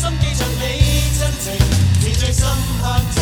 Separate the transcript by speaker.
Speaker 1: 心记着你真情你最深刻。